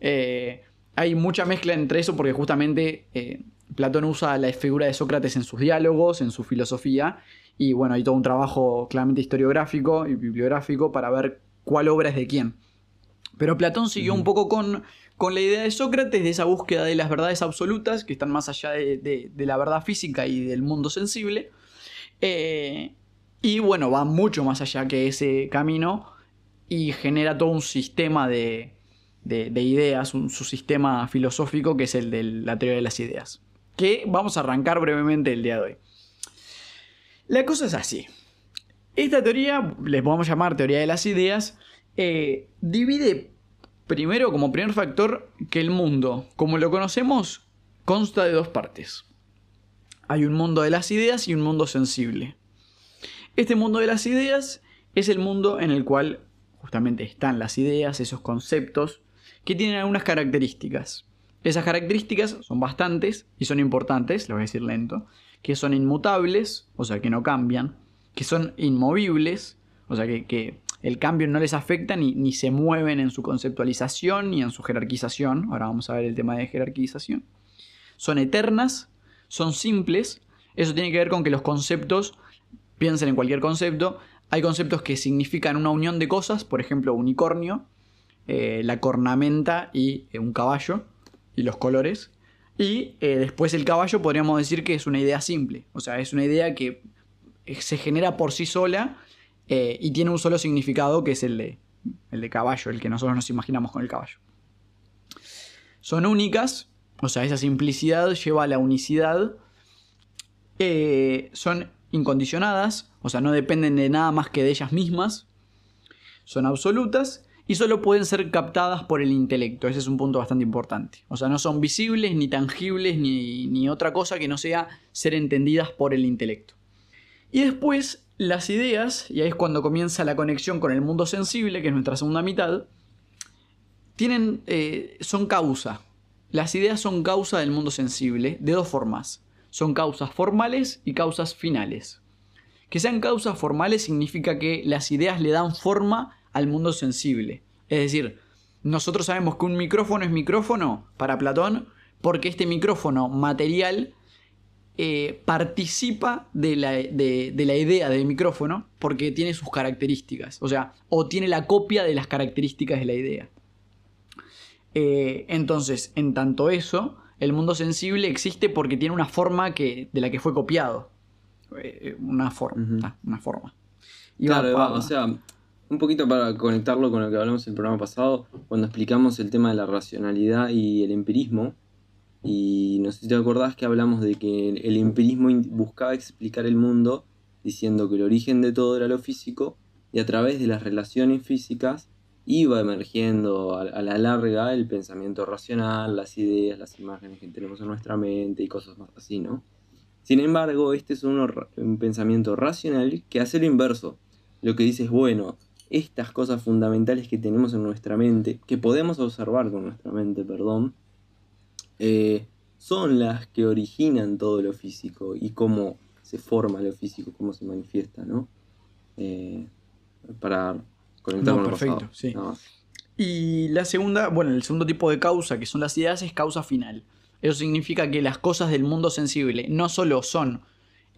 Speaker 2: Eh, hay mucha mezcla entre eso porque justamente eh, Platón usa la figura de Sócrates en sus diálogos, en su filosofía. Y bueno, hay todo un trabajo claramente historiográfico y bibliográfico para ver cuál obra es de quién. Pero Platón siguió un poco con, con la idea de Sócrates, de esa búsqueda de las verdades absolutas, que están más allá de, la verdad física y del mundo sensible. Eh, y bueno, va mucho más allá que ese camino y genera todo un sistema de, de- de ideas, un, su sistema filosófico que es el de la teoría de las ideas. Que vamos a arrancar brevemente el día de hoy. La cosa es así. Esta teoría, les podemos llamar teoría de las ideas, eh, divide primero como primer factor que el mundo, como lo conocemos, consta de dos partes. Hay un mundo de las ideas y un mundo sensible. Este mundo de las ideas es el mundo en el cual justamente están las ideas, esos conceptos, que tienen algunas características. Esas características son bastantes y son importantes, lo voy a decir lento, que son inmutables, o sea, que no cambian, que son inmovibles, o sea, que, que el cambio no les afecta ni, ni se mueven en su conceptualización ni en su jerarquización. Ahora vamos a ver el tema de jerarquización. Son eternas, son simples. Eso tiene que ver con que los conceptos, piensen en cualquier concepto, hay conceptos que significan una unión de cosas, por ejemplo, unicornio, eh, la cornamenta y eh, un caballo, y los colores. Y eh, después el caballo podríamos decir que es una idea simple, o sea, es una idea que se genera por sí sola eh, y tiene un solo significado que es el de, el de caballo, el que nosotros nos imaginamos con el caballo. Son únicas, o sea, esa simplicidad lleva a la unicidad. Eh, son incondicionadas, o sea, no dependen de nada más que de ellas mismas. Son absolutas y solo pueden ser captadas por el intelecto. Ese es un punto bastante importante. O sea, no son visibles, ni tangibles, ni, ni otra cosa que no sea ser entendidas por el intelecto. Y después las ideas, y ahí es cuando comienza la conexión con el mundo sensible, que es nuestra segunda mitad, tienen, eh, son causa. Las ideas son causa del mundo sensible de dos formas. Son causas formales y causas finales. Que sean causas formales significa que las ideas le dan forma al mundo sensible. Es decir, nosotros sabemos que un micrófono es micrófono para Platón porque este micrófono material eh, participa de la, de- de la idea del micrófono porque tiene sus características. O sea, o tiene la copia de las características de la idea. Eh, entonces, en tanto eso, el mundo sensible existe porque tiene una forma que, de la que fue copiado. Eh, una forma. Ah, una forma. Y
Speaker 3: Claro, va, o sea, un poquito para conectarlo con lo que hablamos en el programa pasado, cuando explicamos el tema de la racionalidad y el empirismo. Y no sé si te acordás que hablamos de que el empirismo buscaba explicar el mundo diciendo que el origen de todo era lo físico y a través de las relaciones físicas iba emergiendo a, la larga el pensamiento racional, las ideas, las imágenes que tenemos en nuestra mente y cosas más así, ¿no? Sin embargo, este es ra- un pensamiento racional que hace lo inverso. Lo que dice es, bueno, estas cosas fundamentales que tenemos en nuestra mente, que podemos observar con nuestra mente, perdón, eh, son las que originan todo lo físico y cómo se forma lo físico, cómo se manifiesta, ¿no? Eh, para conectar
Speaker 2: No,
Speaker 3: con lo
Speaker 2: perfecto,
Speaker 3: pasado.
Speaker 2: sí. Y la segunda, bueno, el segundo tipo de causa, que son las ideas, es causa final. Eso significa que las cosas del mundo sensible no solo son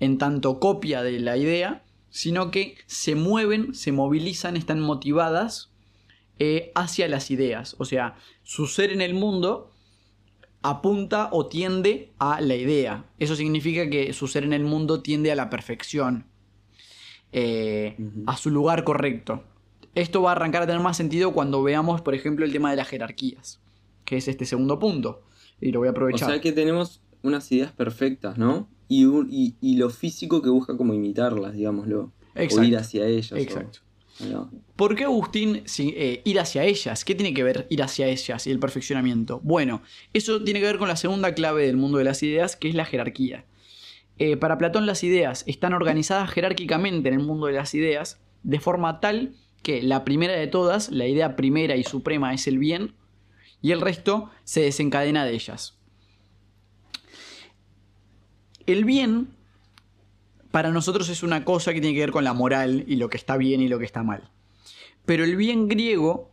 Speaker 2: en tanto copia de la idea, sino que se mueven, se movilizan, están motivadas eh, hacia las ideas. O sea, su ser en el mundo apunta o tiende a la idea. Eso significa que su ser en el mundo tiende a la perfección, eh, a su lugar correcto. Esto va a arrancar a tener más sentido cuando veamos, por ejemplo, el tema de las jerarquías, que es este segundo punto. Y lo voy a
Speaker 3: O
Speaker 2: aprovechar.
Speaker 3: sea que tenemos unas ideas perfectas, ¿no? Y, un- y, y lo físico que busca como imitarlas, digámoslo. O ir hacia ellas. o-
Speaker 2: Exacto. ¿Por qué Agustín sí, eh, ir hacia ellas? ¿Qué tiene que ver ir hacia ellas y el perfeccionamiento? Bueno, eso tiene que ver con la segunda clave del mundo de las ideas, que es la jerarquía. Eh, para Platón las ideas están organizadas jerárquicamente en el mundo de las ideas, de forma tal que la primera de todas, la idea primera y suprema es el bien, y el resto se desencadena de ellas. El bien para nosotros es una cosa que tiene que ver con la moral y lo que está bien y lo que está mal. Pero el bien griego,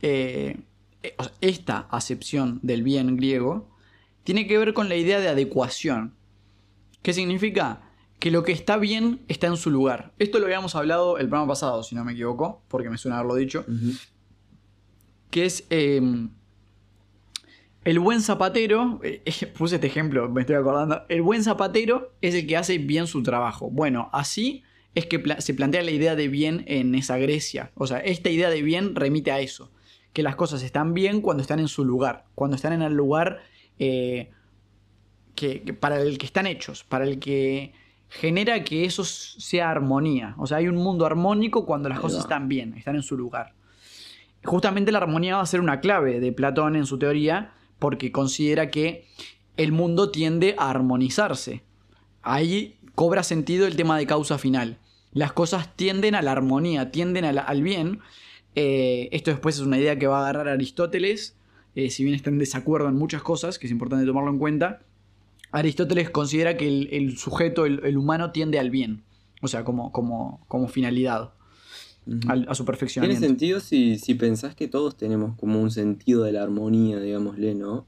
Speaker 2: eh, eh, esta acepción del bien griego, tiene que ver con la idea de adecuación. ¿Qué significa? Que lo que está bien está en su lugar. Esto lo habíamos hablado el programa pasado, si no me equivoco, porque me suena haberlo dicho que es eh, el buen zapatero, eh, *laughs* puse este ejemplo, me estoy acordando, el buen zapatero es el que hace bien su trabajo. Bueno, así es que pla- se plantea la idea de bien en esa Grecia. O sea, esta idea de bien remite a eso, que las cosas están bien cuando están en su lugar, cuando están en el lugar eh, que, que para el que están hechos, para el que genera que eso sea armonía. O sea, hay un mundo armónico cuando las cosas están bien, están en su lugar. Justamente la armonía va a ser una clave de Platón en su teoría, porque considera que el mundo tiende a armonizarse. Ahí cobra sentido el tema de causa final. Las cosas tienden a la armonía, tienden al bien. Eh, esto después es una idea que va a agarrar Aristóteles, eh, si bien está en desacuerdo en muchas cosas, que es importante tomarlo en cuenta. Aristóteles considera que el, el sujeto, el, el humano, tiende al bien, o sea, como, como, como finalidad, A su
Speaker 3: Tiene
Speaker 2: perfeccionamiento.
Speaker 3: sentido si, si pensás que todos tenemos como un sentido de la armonía, digámosle, ¿no?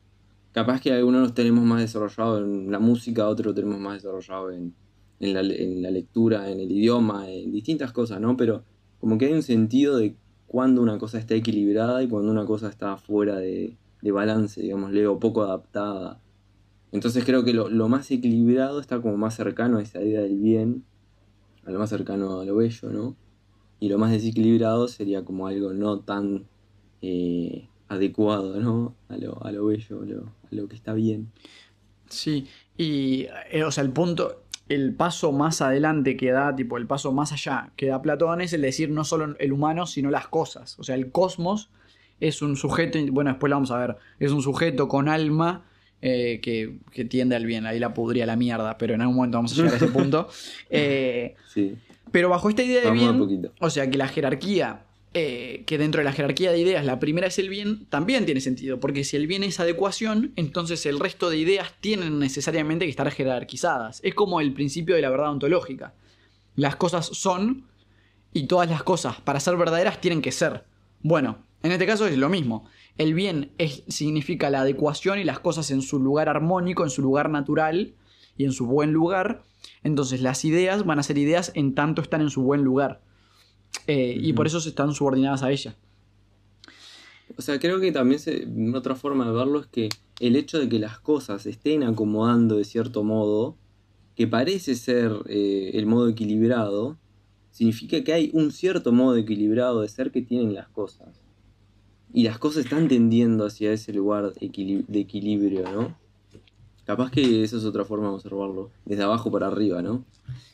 Speaker 3: Capaz que algunos los tenemos más desarrollado en la música, otros lo tenemos más desarrollado en, en la, en la lectura, en el idioma, en distintas cosas, ¿no? Pero como que hay un sentido de cuando una cosa está equilibrada y cuando una cosa está fuera de, de balance, digámosle, o poco adaptada. Entonces creo que lo, lo más equilibrado está como más cercano a esa idea del bien, a lo más cercano a lo bello, ¿no? Y lo más desequilibrado sería como algo no tan eh, adecuado, ¿no? A lo, a lo bello, a lo, a lo que está bien.
Speaker 2: Sí, y eh, o sea, el punto, el paso más adelante que da, tipo, el paso más allá que da Platón es el decir no solo el humano, sino las cosas. O sea, el cosmos es un sujeto, bueno, después lo vamos a ver, es un sujeto con alma eh, que, que tiende al bien. Ahí la podría la mierda, pero en algún momento vamos a llegar a ese punto. *laughs* Eh,
Speaker 3: Sí,
Speaker 2: pero bajo esta idea de
Speaker 3: vamos
Speaker 2: bien, o sea, que la jerarquía, eh, que dentro de la jerarquía de ideas la primera es el bien, también tiene sentido, porque si el bien es adecuación, entonces el resto de ideas tienen necesariamente que estar jerarquizadas. Es como el principio de la verdad ontológica. Las cosas son y todas las cosas para ser verdaderas tienen que ser. Bueno, en este caso es lo mismo. El bien es- significa la adecuación y las cosas en su lugar armónico, en su lugar natural y en su buen lugar. Entonces las ideas van a ser ideas en tanto están en su buen lugar. Eh, Y por eso se están subordinadas a ella.
Speaker 3: O sea, creo que también se- otra forma de verlo es que el hecho de que las cosas se estén acomodando de cierto modo, que parece ser eh, el modo equilibrado, significa que hay un cierto modo equilibrado de ser que tienen las cosas. Y las cosas están tendiendo hacia ese lugar de equilibrio, ¿no? Capaz que esa es otra forma de observarlo, desde abajo para arriba, ¿no?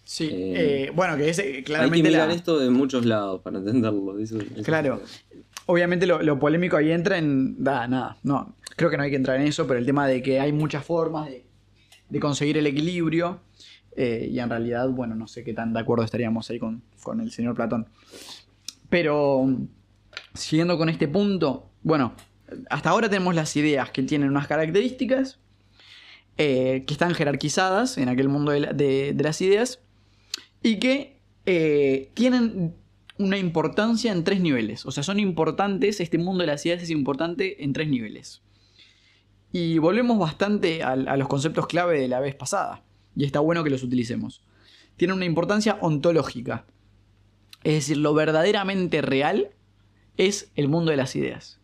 Speaker 2: Sí,
Speaker 3: Eh,
Speaker 2: eh, bueno, que es eh,
Speaker 3: Hay que
Speaker 2: claramente
Speaker 3: mirar
Speaker 2: la-
Speaker 3: esto de muchos lados para entenderlo. eso- eso-
Speaker 2: Claro. Obviamente lo, lo polémico ahí entra en. Da, nada, no. Creo que no hay que entrar en eso, pero el tema de que hay muchas formas de, de conseguir el equilibrio. eh, y en realidad, bueno, no sé qué tan de acuerdo estaríamos ahí con, con el señor Platón. Pero. Siguiendo con este punto. Bueno, hasta ahora tenemos las ideas que tienen unas características. Eh, que están jerarquizadas en aquel mundo de, la- de- de las ideas. Y que eh, tienen una importancia en tres niveles. O sea, son importantes, este mundo de las ideas es importante en tres niveles. Y volvemos bastante al- a, los conceptos clave de la vez pasada. Y está bueno que los utilicemos. Tienen una importancia ontológica. Es decir, lo verdaderamente real es el mundo de las ideas.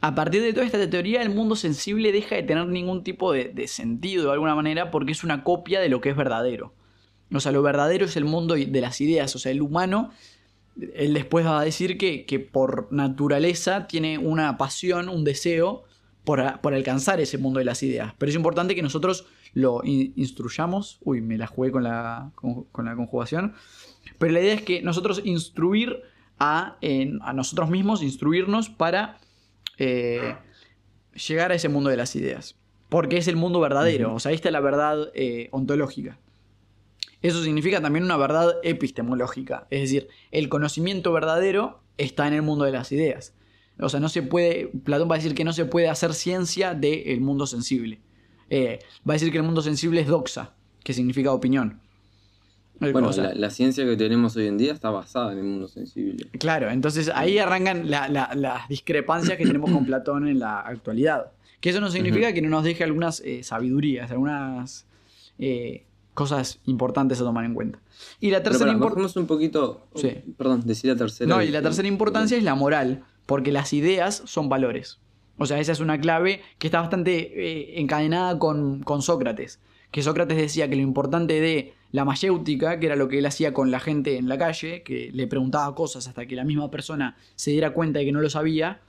Speaker 2: A partir de toda esta teoría, el mundo sensible deja de tener ningún tipo de, de sentido de alguna manera porque es una copia de lo que es verdadero. O sea, lo verdadero es el mundo de las ideas. O sea, el humano él después va a decir que, que por naturaleza tiene una pasión, un deseo por, por alcanzar ese mundo de las ideas. Pero es importante que nosotros lo in- instruyamos. Uy, me la jugué con la, con, la conjugación. Pero la idea es que nosotros instruir a, a nosotros mismos, instruirnos para eh, llegar a ese mundo de las ideas. Porque es el mundo verdadero. O sea, ahí está la verdad eh, ontológica. Eso significa también una verdad epistemológica, es decir, el conocimiento verdadero está en el mundo de las ideas. O sea, no se puede, Platón va a decir que no se puede hacer ciencia del mundo sensible. Eh, va a decir que el mundo sensible es doxa, que significa opinión. Eh,
Speaker 3: Bueno, la, la ciencia que tenemos hoy en día está basada en el mundo sensible.
Speaker 2: Claro, entonces ahí arrancan la- la- las discrepancias que tenemos con *coughs* Platón en la actualidad. Que eso no significa que no nos deje algunas eh, sabidurías, algunas eh, cosas importantes a tomar en cuenta. Y la tercera
Speaker 3: pará,
Speaker 2: impor-
Speaker 3: bajemos un poquito.
Speaker 2: Sí.
Speaker 3: Perdón, decir la tercera.
Speaker 2: No, y la tercera importancia es la moral, porque las ideas son valores. O sea, esa es una clave que está bastante eh, encadenada con, con Sócrates. Que Sócrates decía que lo importante de la mayéutica, que era lo que él hacía con la gente en la calle, que le preguntaba cosas hasta que la misma persona se diera cuenta de que no lo sabía,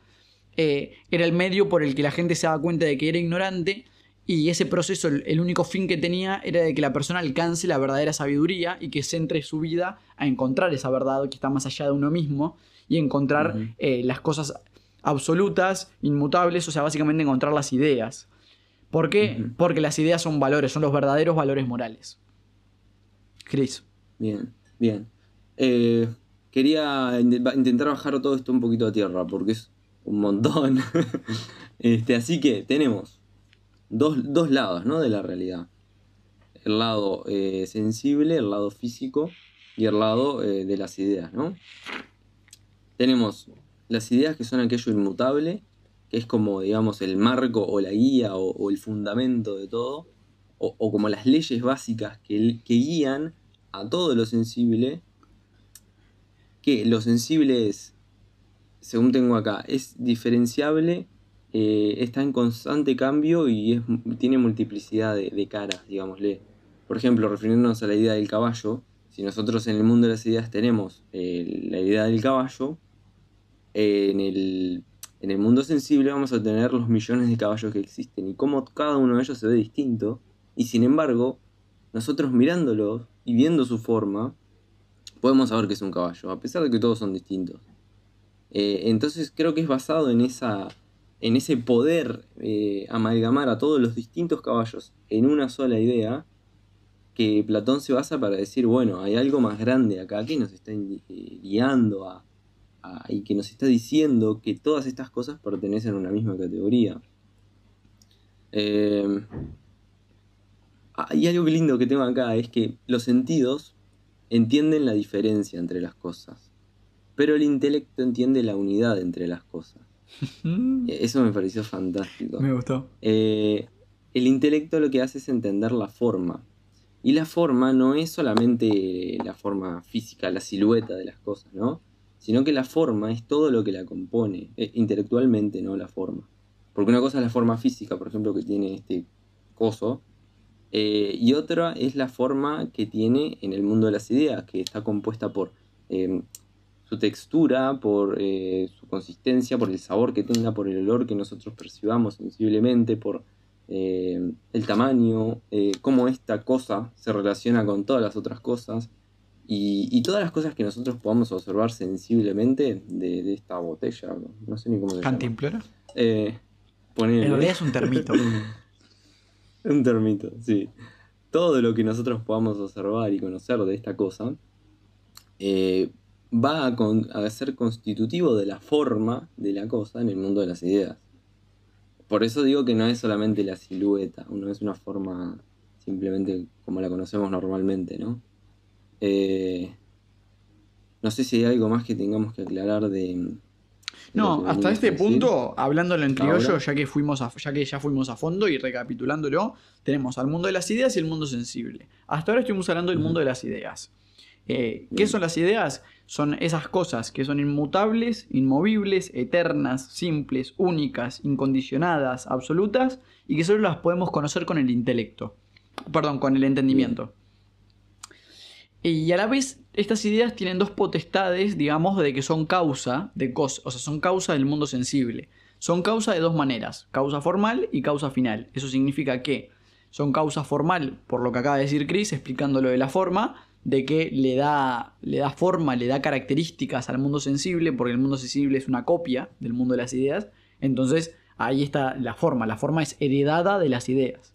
Speaker 2: eh, era el medio por el que la gente se daba cuenta de que era ignorante y ese proceso, el, el único fin que tenía era de que la persona alcance la verdadera sabiduría y que centre su vida a encontrar esa verdad que está más allá de uno mismo y encontrar eh, las cosas absolutas, inmutables, o sea, básicamente encontrar las ideas. ¿Por qué? Porque las ideas son valores, son los verdaderos valores morales. Chris.
Speaker 3: Bien, bien. Eh, quería in- intentar bajar todo esto un poquito a tierra, porque es un montón. *laughs* este, así que tenemos dos, dos lados ¿no? de la realidad. El lado eh, sensible, el lado físico y el lado eh, de las ideas, ¿no? Tenemos las ideas que son aquello inmutable, que es como, digamos, el marco o la guía o, el fundamento de todo, o, o como las leyes básicas que, que guían a todo lo sensible, que lo sensible es, según tengo acá, es diferenciable, eh, está en constante cambio y tiene multiplicidad de, de caras, digámosle. Por ejemplo, refiriéndonos a la idea del caballo, si nosotros en el mundo de las ideas tenemos eh, la idea del caballo, en, el, en el mundo sensible vamos a tener los millones de caballos que existen y cómo cada uno de ellos se ve distinto. Y sin embargo, nosotros mirándolo y viendo su forma, podemos saber que es un caballo, a pesar de que todos son distintos. Eh, entonces creo que es basado en, esa, en ese poder eh, amalgamar a todos los distintos caballos en una sola idea, que Platón se basa para decir, bueno, hay algo más grande acá que nos está eh, guiando a, y que nos está diciendo que todas estas cosas pertenecen a una misma categoría. Eh, ah, y algo lindo que tengo acá es que los sentidos entienden la diferencia entre las cosas, pero el intelecto entiende la unidad entre las cosas. *laughs* Eh, Eso me pareció fantástico.
Speaker 2: Me gustó.
Speaker 3: Eh, el intelecto lo que hace es entender la forma. Y la forma no es solamente la forma física, la silueta de las cosas, ¿no? Sino que la forma es todo lo que la compone, eh, intelectualmente, no la forma. Porque una cosa es la forma física, por ejemplo, que tiene este coso, Eh, y otra es la forma que tiene en el mundo de las ideas, que está compuesta por eh, su textura, por eh, su consistencia, por el sabor que tenga, por el olor que nosotros percibamos sensiblemente, por el tamaño, cómo esta cosa se relaciona con todas las otras cosas y, y todas las cosas que nosotros podamos observar sensiblemente de, de esta botella. No sé ni cómo se llama.
Speaker 2: ¿Cantimplora?
Speaker 3: Eh, ponele.
Speaker 2: En realidad es un termito. *laughs*
Speaker 3: Un termito, sí. Todo lo que nosotros podamos observar y conocer de esta cosa eh, va a, con- a ser constitutivo de la forma de la cosa en el mundo de las ideas. Por eso digo que no es solamente la silueta, no es una forma simplemente como la conocemos normalmente, ¿no? Eh, no sé si hay algo más que tengamos que aclarar de...
Speaker 2: No, hasta este punto, hablándolo en criollo, ya que, fuimos a- ya que ya fuimos a fondo y recapitulándolo, tenemos al mundo de las ideas y el mundo sensible. Hasta ahora estuvimos hablando del mundo de las ideas. Eh, ¿Qué son las ideas? Son esas cosas que son inmutables, inmovibles, eternas, simples, únicas, incondicionadas, absolutas y que solo las podemos conocer con el intelecto. Perdón, con el entendimiento. Y a la vez, estas ideas tienen dos potestades, digamos, de que son causa de cosas, o sea, son causa del mundo sensible. Son causa de dos maneras, causa formal y causa final. Eso significa que son causa formal, por lo que acaba de decir Chris, explicando lo de la forma, de que le da, le da forma, le da características al mundo sensible, porque el mundo sensible es una copia del mundo de las ideas. Entonces, ahí está la forma, la forma es heredada de las ideas.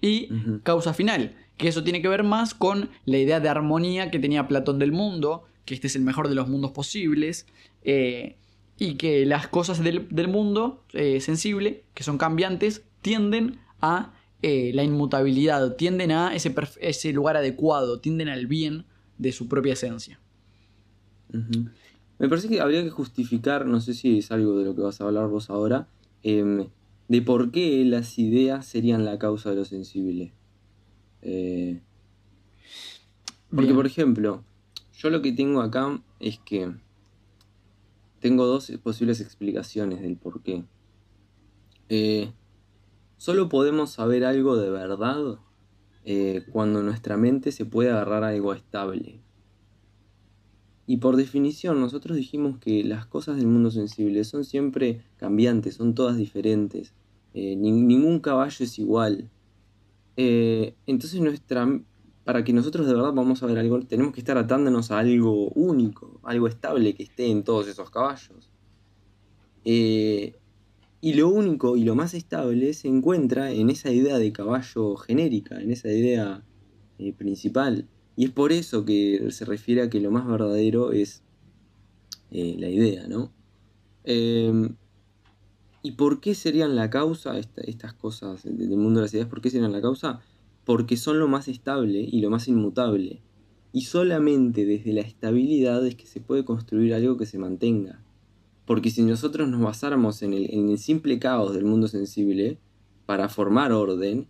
Speaker 2: Y causa final, que eso tiene que ver más con la idea de armonía que tenía Platón del mundo, que este es el mejor de los mundos posibles, eh, y que las cosas del, del mundo eh, sensible, que son cambiantes, tienden a eh, la inmutabilidad, tienden a ese, ese lugar adecuado, tienden al bien de su propia esencia.
Speaker 3: Me parece que habría que justificar, no sé si es algo de lo que vas a hablar vos ahora, em, de por qué las ideas serían la causa de lo sensible. Eh, porque,
Speaker 2: Bien.
Speaker 3: por ejemplo, yo lo que tengo acá es que tengo dos posibles explicaciones del por qué. Eh, solo podemos saber algo de verdad eh, cuando nuestra mente se puede agarrar a algo estable. Y por definición, nosotros dijimos que las cosas del mundo sensible son siempre cambiantes, son todas diferentes. Eh, ni- ningún caballo es igual. Eh, entonces, nuestra, para que nosotros de verdad vamos a ver algo, tenemos que estar atándonos a algo único, algo estable que esté en todos esos caballos. Eh, y lo único y lo más estable se encuentra en esa idea de caballo genérica, en esa idea eh, principal. Y es por eso que se refiere a que lo más verdadero es la idea, ¿no? ¿Y por qué serían la causa esta- estas cosas de- del mundo de las ideas? ¿Por qué serían la causa? Porque son lo más estable y lo más inmutable. Y solamente desde la estabilidad es que se puede construir algo que se mantenga. Porque si nosotros nos basáramos en el, en el simple caos del mundo sensible para formar orden,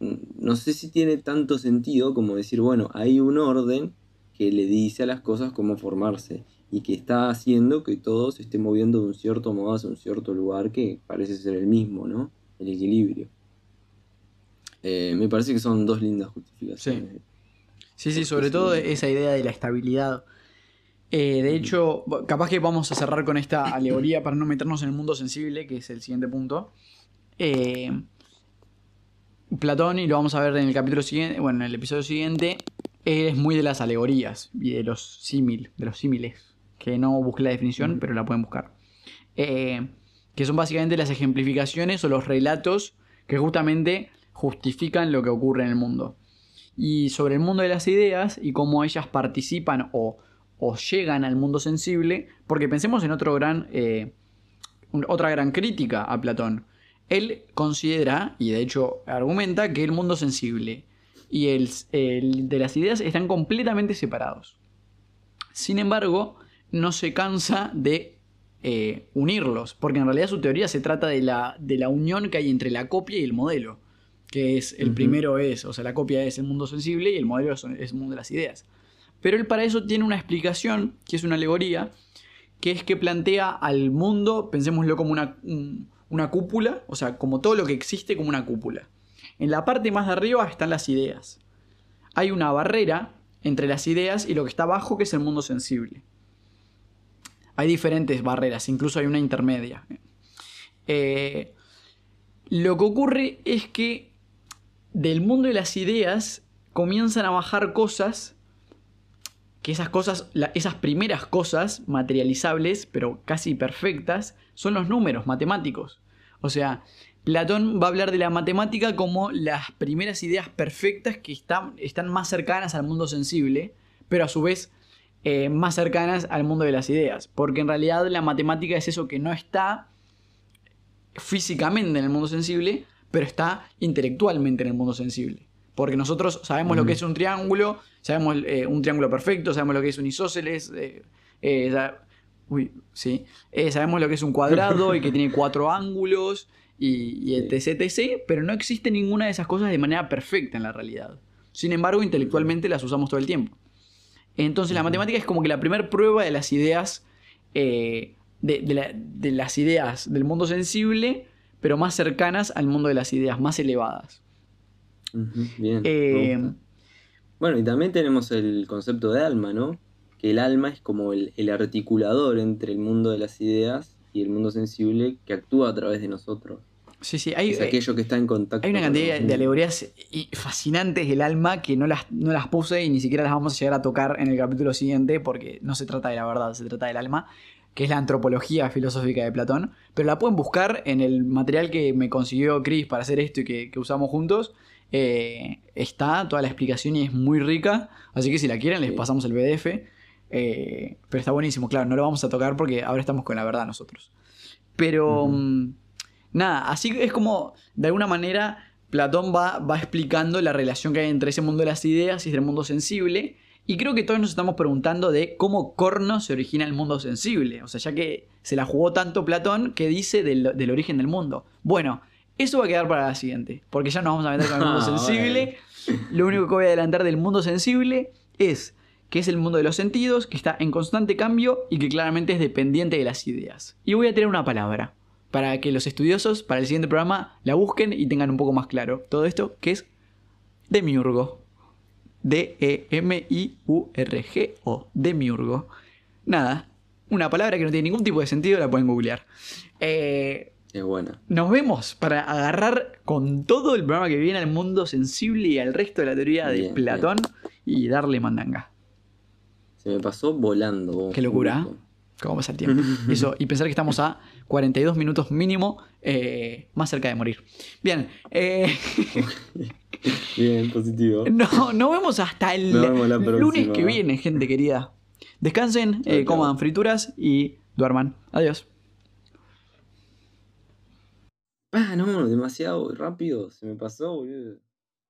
Speaker 3: mm, no sé si tiene tanto sentido como decir, bueno, hay un orden que le dice a las cosas cómo formarse y que está haciendo que todo se esté moviendo de un cierto modo hacia un cierto lugar que parece ser el mismo, ¿no? El equilibrio. Eh, me parece que son dos lindas justificaciones.
Speaker 2: Sí, sí, sobre todo esa idea de la estabilidad. Eh, de hecho, capaz que vamos a cerrar con esta alegoría para no meternos en el mundo sensible, que es el siguiente punto. Eh, Platón, y lo vamos a ver en el capítulo siguiente, bueno, en el episodio siguiente, es muy de las alegorías y de los símil, de los símiles, que no busqué la definición, pero la pueden buscar. Eh, que son básicamente las ejemplificaciones o los relatos que justamente justifican lo que ocurre en el mundo y sobre el mundo de las ideas y cómo ellas participan o, o llegan al mundo sensible, porque pensemos en otro gran, eh, otra gran crítica a Platón. Él considera, y de hecho argumenta, que el mundo sensible y el, el de las ideas están completamente separados. Sin embargo, no se cansa de eh, unirlos, porque en realidad su teoría se trata de la, de la unión que hay entre la copia y el modelo que es el primero es, o sea, la copia es el mundo sensible y el modelo son- es el mundo de las ideas. Pero él para eso tiene una explicación, que es una alegoría, que es que plantea al mundo, pensémoslo como una, un- una cúpula, o sea, como todo lo que existe como una cúpula. En la parte más de arriba están las ideas. Hay una barrera entre las ideas y lo que está abajo, que es el mundo sensible. Hay diferentes barreras, incluso hay una intermedia. Eh, lo que ocurre es que del mundo de las ideas comienzan a bajar cosas, que esas cosas, esas primeras cosas materializables, pero casi perfectas, son los números matemáticos. O sea, Platón va a hablar de la matemática como las primeras ideas perfectas que están más cercanas al mundo sensible, pero a su vez eh, más cercanas al mundo de las ideas. Porque en realidad la matemática es eso que no está físicamente en el mundo sensible, pero está intelectualmente en el mundo sensible. Porque nosotros sabemos lo que es un triángulo, sabemos eh, un triángulo perfecto, sabemos lo que es un isósceles, eh, uy, sí, sabemos lo que es un cuadrado y que tiene *laughs* cuatro ángulos y, y etc, etc, pero no existe ninguna de esas cosas de manera perfecta en la realidad. Sin embargo, intelectualmente las usamos todo el tiempo. Entonces la matemática es como que la primera prueba de las ideas, eh, de, de la- de las ideas del mundo sensible, pero más cercanas al mundo de las ideas, más elevadas.
Speaker 3: Bien.
Speaker 2: Eh.
Speaker 3: Bueno, y también tenemos el concepto de alma, ¿no? Que el alma es como el, el articulador entre el mundo de las ideas y el mundo sensible que actúa a través de nosotros.
Speaker 2: Sí, sí, hay,
Speaker 3: es aquello que está en contacto.
Speaker 2: hay una cantidad de alegorías fascinantes del alma que no las, no las puse y ni siquiera las vamos a llegar a tocar en el capítulo siguiente porque no se trata de la verdad, se trata del alma, que es la antropología filosófica de Platón. Pero la pueden buscar en el material que me consiguió Chris para hacer esto y que, que usamos juntos. Eh, está toda la explicación y es muy rica. Así que si la quieren, les pasamos el PDF. Eh, pero está buenísimo, claro, no lo vamos a tocar porque ahora estamos con la verdad nosotros. Pero nada, así es como de alguna manera Platón va, va explicando la relación que hay entre ese mundo de las ideas y el mundo sensible. Y creo que todos nos estamos preguntando de cómo corno se origina el mundo sensible. O sea, ya que se la jugó tanto Platón, ¿qué dice del, del origen del mundo? Bueno, eso va a quedar para la siguiente, porque ya nos vamos a meter con el mundo *laughs*
Speaker 3: Ah,
Speaker 2: sensible. Lo único que voy a adelantar del mundo sensible es que es el mundo de los sentidos, que está en constante cambio y que claramente es dependiente de las ideas. Y voy a tener una palabra para que los estudiosos para el siguiente programa la busquen y tengan un poco más claro todo esto, que es demiurgo. D-E-M-I-U-R-G-O. Demiurgo. Nada, una palabra que no tiene ningún tipo de sentido, la pueden googlear. Eh,
Speaker 3: Es buena.
Speaker 2: nos vemos para agarrar con todo el programa que viene al mundo sensible y al resto de la teoría de
Speaker 3: Bien,
Speaker 2: Platón y darle mandanga.
Speaker 3: Se me pasó volando.
Speaker 2: Qué locura,
Speaker 3: justo.
Speaker 2: ¿Cómo pasa el tiempo? *laughs* Eso, y pensar que estamos a 42 minutos mínimo eh, más cerca de morir. Bien, eh, *laughs*
Speaker 3: Bien, positivo.
Speaker 2: no, nos vemos hasta el
Speaker 3: vemos
Speaker 2: lunes que viene, gente querida. Descansen, eh, coman frituras y duerman. Adiós.
Speaker 3: Ah, no, demasiado rápido. Se me pasó, boludo.